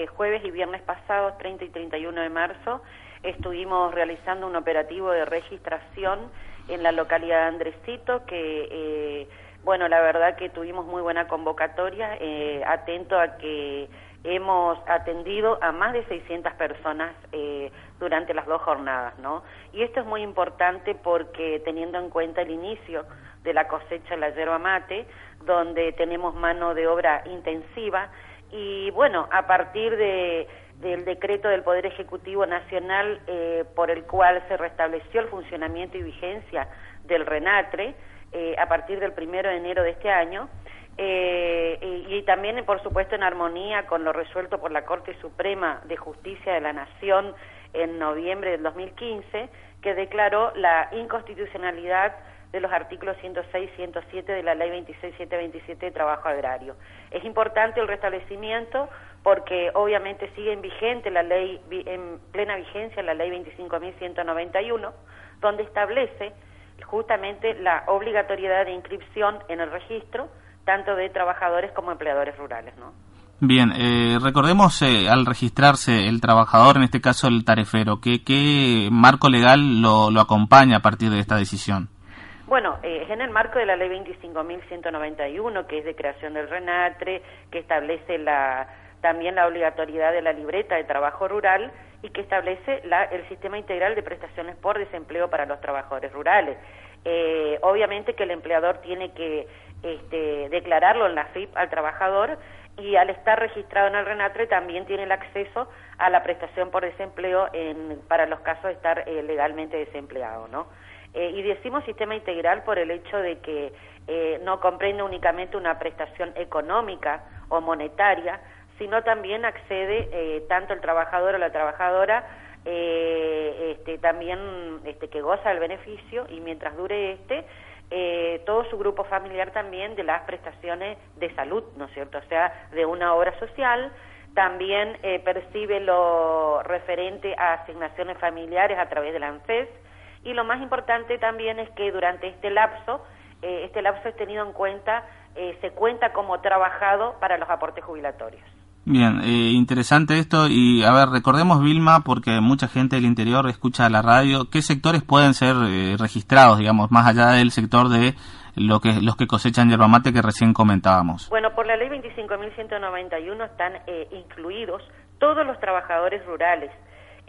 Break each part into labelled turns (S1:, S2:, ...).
S1: El jueves y viernes pasados, 30 y 31 de marzo, estuvimos realizando un operativo de registración en la localidad de Andresito que, eh, bueno, la verdad que tuvimos muy buena convocatoria, eh, atento a que hemos atendido a más de 600 personas eh, durante las dos jornadas, ¿no? Y esto es muy importante porque teniendo en cuenta el inicio de la cosecha de la yerba mate, donde tenemos mano de obra intensiva, y bueno, a partir de, del decreto del Poder Ejecutivo Nacional eh, por el cual se restableció el funcionamiento y vigencia del RENATRE, eh, a partir del primero de enero de este año, eh, y, y, también, por supuesto, en armonía con lo resuelto por la Corte Suprema de Justicia de la Nación en noviembre del 2015, que declaró la inconstitucionalidad de los artículos 106 y 107 de la Ley 26727 de Trabajo Agrario. Es importante el restablecimiento porque obviamente sigue en vigente la ley, en plena vigencia la Ley 25.191, donde establece justamente la obligatoriedad de inscripción en el registro tanto de trabajadores como empleadores rurales, ¿no?
S2: Bien, eh, recordemos eh, al registrarse el trabajador, en este caso el tarefero, ¿qué, marco legal lo acompaña a partir de esta decisión?
S1: Bueno, eh, es en el marco de la ley 25.191, que es de creación del RENATRE, que establece la, también la obligatoriedad de la libreta de trabajo rural y que establece la, el sistema integral de prestaciones por desempleo para los trabajadores rurales. Eh, obviamente que el empleador tiene que este, declararlo en la FIP al trabajador y al estar registrado en el RENATRE también tiene el acceso a la prestación por desempleo en, para los casos de estar eh, legalmente desempleado, ¿no? Eh, y decimos sistema integral por el hecho de que eh, no comprende únicamente una prestación económica o monetaria, sino también accede eh, tanto el trabajador o la trabajadora este, también este, que goza del beneficio y mientras dure este, todo su grupo familiar también de las prestaciones de salud, ¿no es cierto? O sea, de una obra social, también percibe lo referente a asignaciones familiares a través de la ANFES, y lo más importante también es que durante este lapso, eh, este lapso es tenido en cuenta, eh, se cuenta como trabajado para los aportes jubilatorios.
S2: Bien, eh, interesante esto y a ver, recordemos Vilma, porque mucha gente del interior escucha la radio, ¿qué sectores pueden ser registrados, digamos, más allá del sector de lo que, los que cosechan yerba mate que recién comentábamos?
S1: Bueno, por la ley 25.191 están incluidos todos los trabajadores rurales,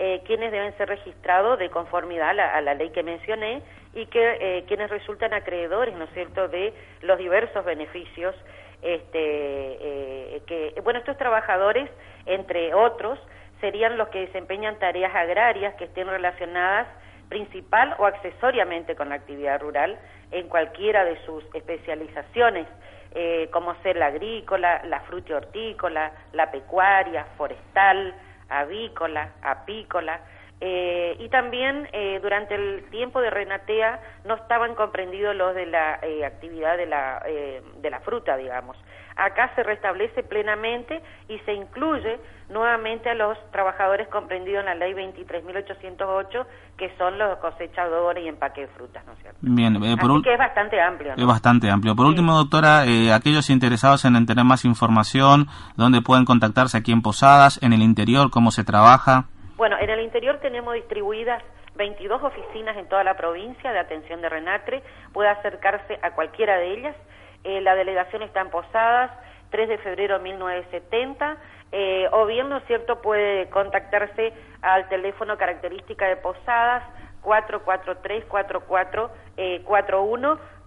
S1: eh, quienes deben ser registrados de conformidad a la, ley que mencioné y que eh, quienes resultan acreedores, ¿no es cierto?, de los diversos beneficios este, eh, que, bueno, estos trabajadores, entre otros, serían los que desempeñan tareas agrarias que estén relacionadas principal o accesoriamente con la actividad rural en cualquiera de sus especializaciones, eh, como ser la agrícola, la hortícola, la pecuaria, forestal, avícola, apícola, eh, y también eh, durante el tiempo de Renatea no estaban comprendidos los de la eh, actividad de la, de la fruta, digamos. Acá se restablece plenamente y se incluye nuevamente a los trabajadores comprendidos en la ley 23.808, que son los cosechadores y empaque de frutas, ¿no es cierto?
S2: Bien,
S1: por que es bastante amplio.
S2: Es bastante amplio. Por último, doctora, aquellos interesados en tener más información, ¿dónde pueden contactarse aquí en Posadas, en el interior, cómo se trabaja?
S1: Bueno, en el interior tenemos distribuidas 22 oficinas en toda la provincia de atención de Renatre, puede acercarse a cualquiera de ellas. Eh, la delegación está en Posadas, 3 de febrero de 1970, eh, o bien, ¿no es cierto?, puede contactarse al teléfono característica de Posadas 443-4441 eh,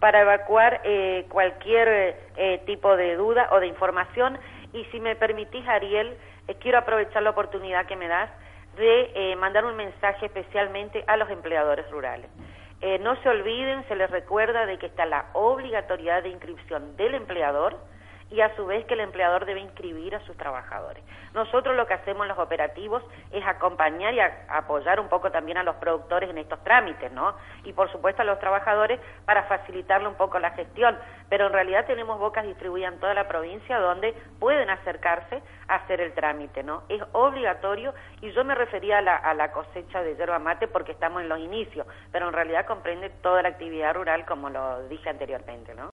S1: para evacuar eh, cualquier eh, tipo de duda o de información. Y si me permitís, Ariel, eh, quiero aprovechar la oportunidad que me das de eh, mandar un mensaje especialmente a los empleadores rurales. Eh, no se olviden, se les recuerda de que está la obligatoriedad de inscripción del empleador y a su vez que el empleador debe inscribir a sus trabajadores. Nosotros lo que hacemos en los operativos es acompañar y apoyar un poco también a los productores en estos trámites, ¿no? Y por supuesto a los trabajadores para facilitarle un poco la gestión, pero en realidad tenemos bocas distribuidas en toda la provincia donde pueden acercarse a hacer el trámite, ¿no? Es obligatorio y yo me refería a la, a la cosecha de yerba mate porque estamos en los inicios, pero en realidad comprende toda la actividad rural como lo dije anteriormente, ¿no?